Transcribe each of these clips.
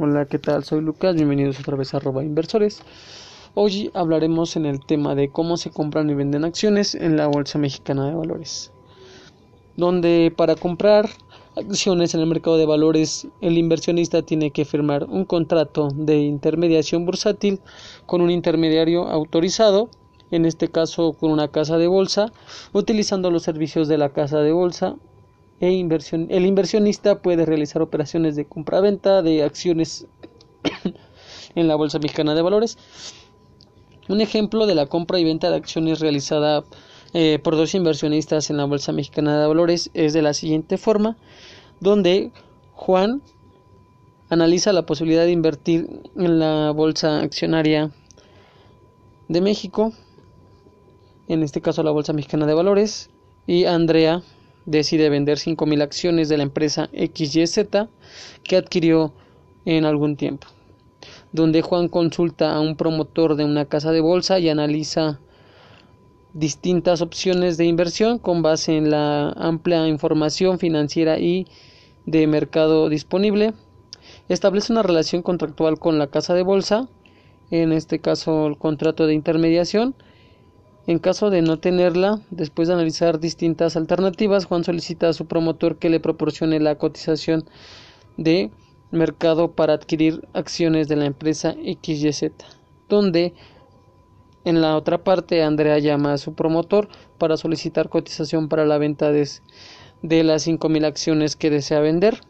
Hola, ¿qué tal? Soy Lucas, bienvenidos otra vez a Inversores. Hoy hablaremos en el tema de cómo se compran y venden acciones en la Bolsa Mexicana de Valores, donde para comprar acciones en el mercado de valores el inversionista tiene que firmar un contrato de intermediación bursátil con un intermediario autorizado, en este caso con una casa de bolsa, utilizando los servicios de la casa de bolsa e. El inversionista puede realizar operaciones de compra-venta de acciones en la Bolsa Mexicana de Valores. Un ejemplo de la compra y venta de acciones realizada eh, por dos inversionistas en la Bolsa Mexicana de Valores es de la siguiente forma, donde Juan analiza la posibilidad de invertir en la Bolsa Accionaria de México, en este caso la Bolsa Mexicana de Valores, y Andrea decide vender 5.000 acciones de la empresa XYZ que adquirió en algún tiempo, donde Juan consulta a un promotor de una casa de bolsa y analiza distintas opciones de inversión con base en la amplia información financiera y de mercado disponible. Establece una relación contractual con la casa de bolsa, en este caso el contrato de intermediación, en caso de no tenerla, después de analizar distintas alternativas, Juan solicita a su promotor que le proporcione la cotización de mercado para adquirir acciones de la empresa XYZ, donde en la otra parte Andrea llama a su promotor para solicitar cotización para la venta de, de las 5.000 acciones que desea vender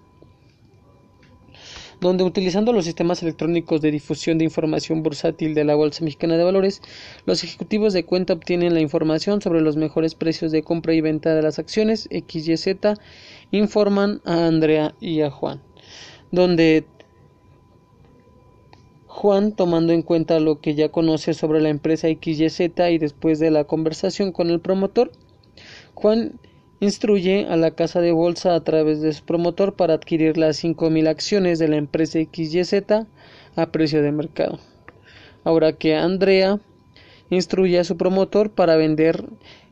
donde utilizando los sistemas electrónicos de difusión de información bursátil de la Bolsa Mexicana de Valores, los ejecutivos de cuenta obtienen la información sobre los mejores precios de compra y venta de las acciones XYZ, informan a Andrea y a Juan, donde Juan, tomando en cuenta lo que ya conoce sobre la empresa XYZ y después de la conversación con el promotor, Juan instruye a la casa de bolsa a través de su promotor para adquirir las 5.000 acciones de la empresa XYZ a precio de mercado. Ahora que Andrea instruye a su promotor para vender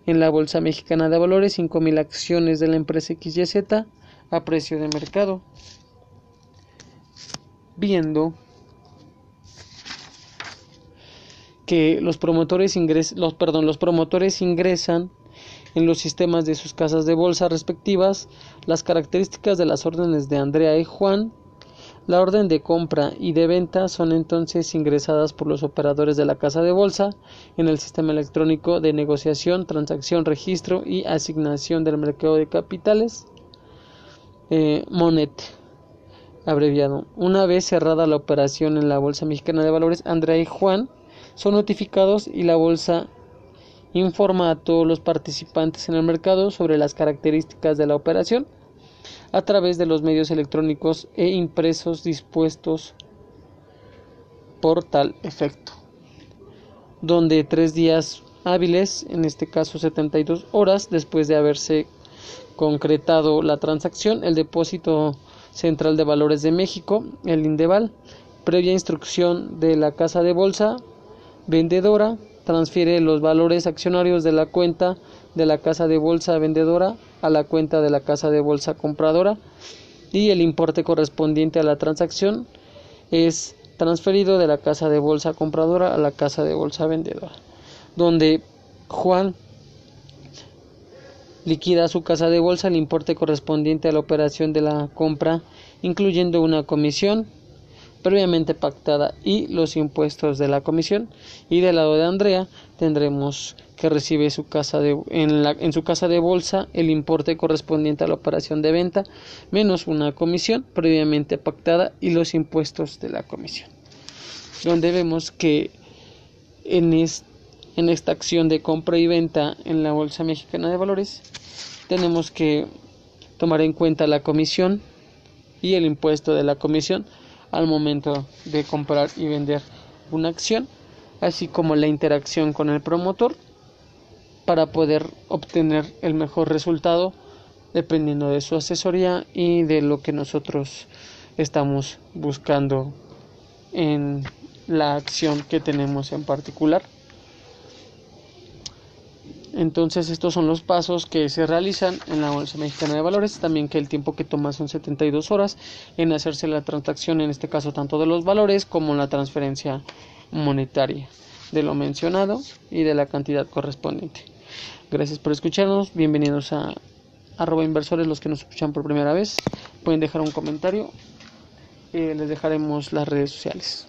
en la Bolsa Mexicana de Valores 5.000 acciones de la empresa XYZ a precio de mercado. Viendo que los promotores perdón, los promotores ingresan en los sistemas de sus casas de bolsa respectivas las características de las órdenes de Andrea y Juan. La orden de compra y de venta son entonces ingresadas por los operadores de la casa de bolsa en el sistema electrónico de negociación, transacción, registro y asignación del mercado de capitales. Eh, Monet abreviado. Una vez cerrada la operación en la Bolsa Mexicana de Valores, Andrea y Juan son notificados y la bolsa informa a todos los participantes en el mercado sobre las características de la operación a través de los medios electrónicos e impresos dispuestos por tal efecto, donde tres días hábiles, en este caso 72 horas después de haberse concretado la transacción, el depósito central de valores de México, el Indeval, previa instrucción de la casa de bolsa vendedora, transfiere los valores accionarios de la cuenta de la casa de bolsa vendedora a la cuenta de la casa de bolsa compradora. Y el importe correspondiente a la transacción es transferido de la casa de bolsa compradora a la casa de bolsa vendedora, donde Juan liquida su casa de bolsa el importe correspondiente a la operación de la compra, incluyendo una comisión, previamente pactada y los impuestos de la comisión. Y del lado de Andrea tendremos que recibe su casa de, en, la, en su casa de bolsa el importe correspondiente a la operación de venta menos una comisión previamente pactada y los impuestos de la comisión. Donde vemos que en, en esta acción de compra y venta en la bolsa mexicana de valores tenemos que tomar en cuenta la comisión y el impuesto de la comisión al momento de comprar y vender una acción, así como la interacción con el promotor para poder obtener el mejor resultado dependiendo de su asesoría y de lo que nosotros estamos buscando en la acción que tenemos en particular. Entonces estos son los pasos que se realizan en la Bolsa Mexicana de Valores, también que el tiempo que toma son 72 horas en hacerse la transacción, en este caso tanto de los valores como la transferencia monetaria de lo mencionado y de la cantidad correspondiente. Gracias por escucharnos, bienvenidos a arroba inversores los que nos escuchan por primera vez, pueden dejar un comentario, eh, les dejaremos las redes sociales.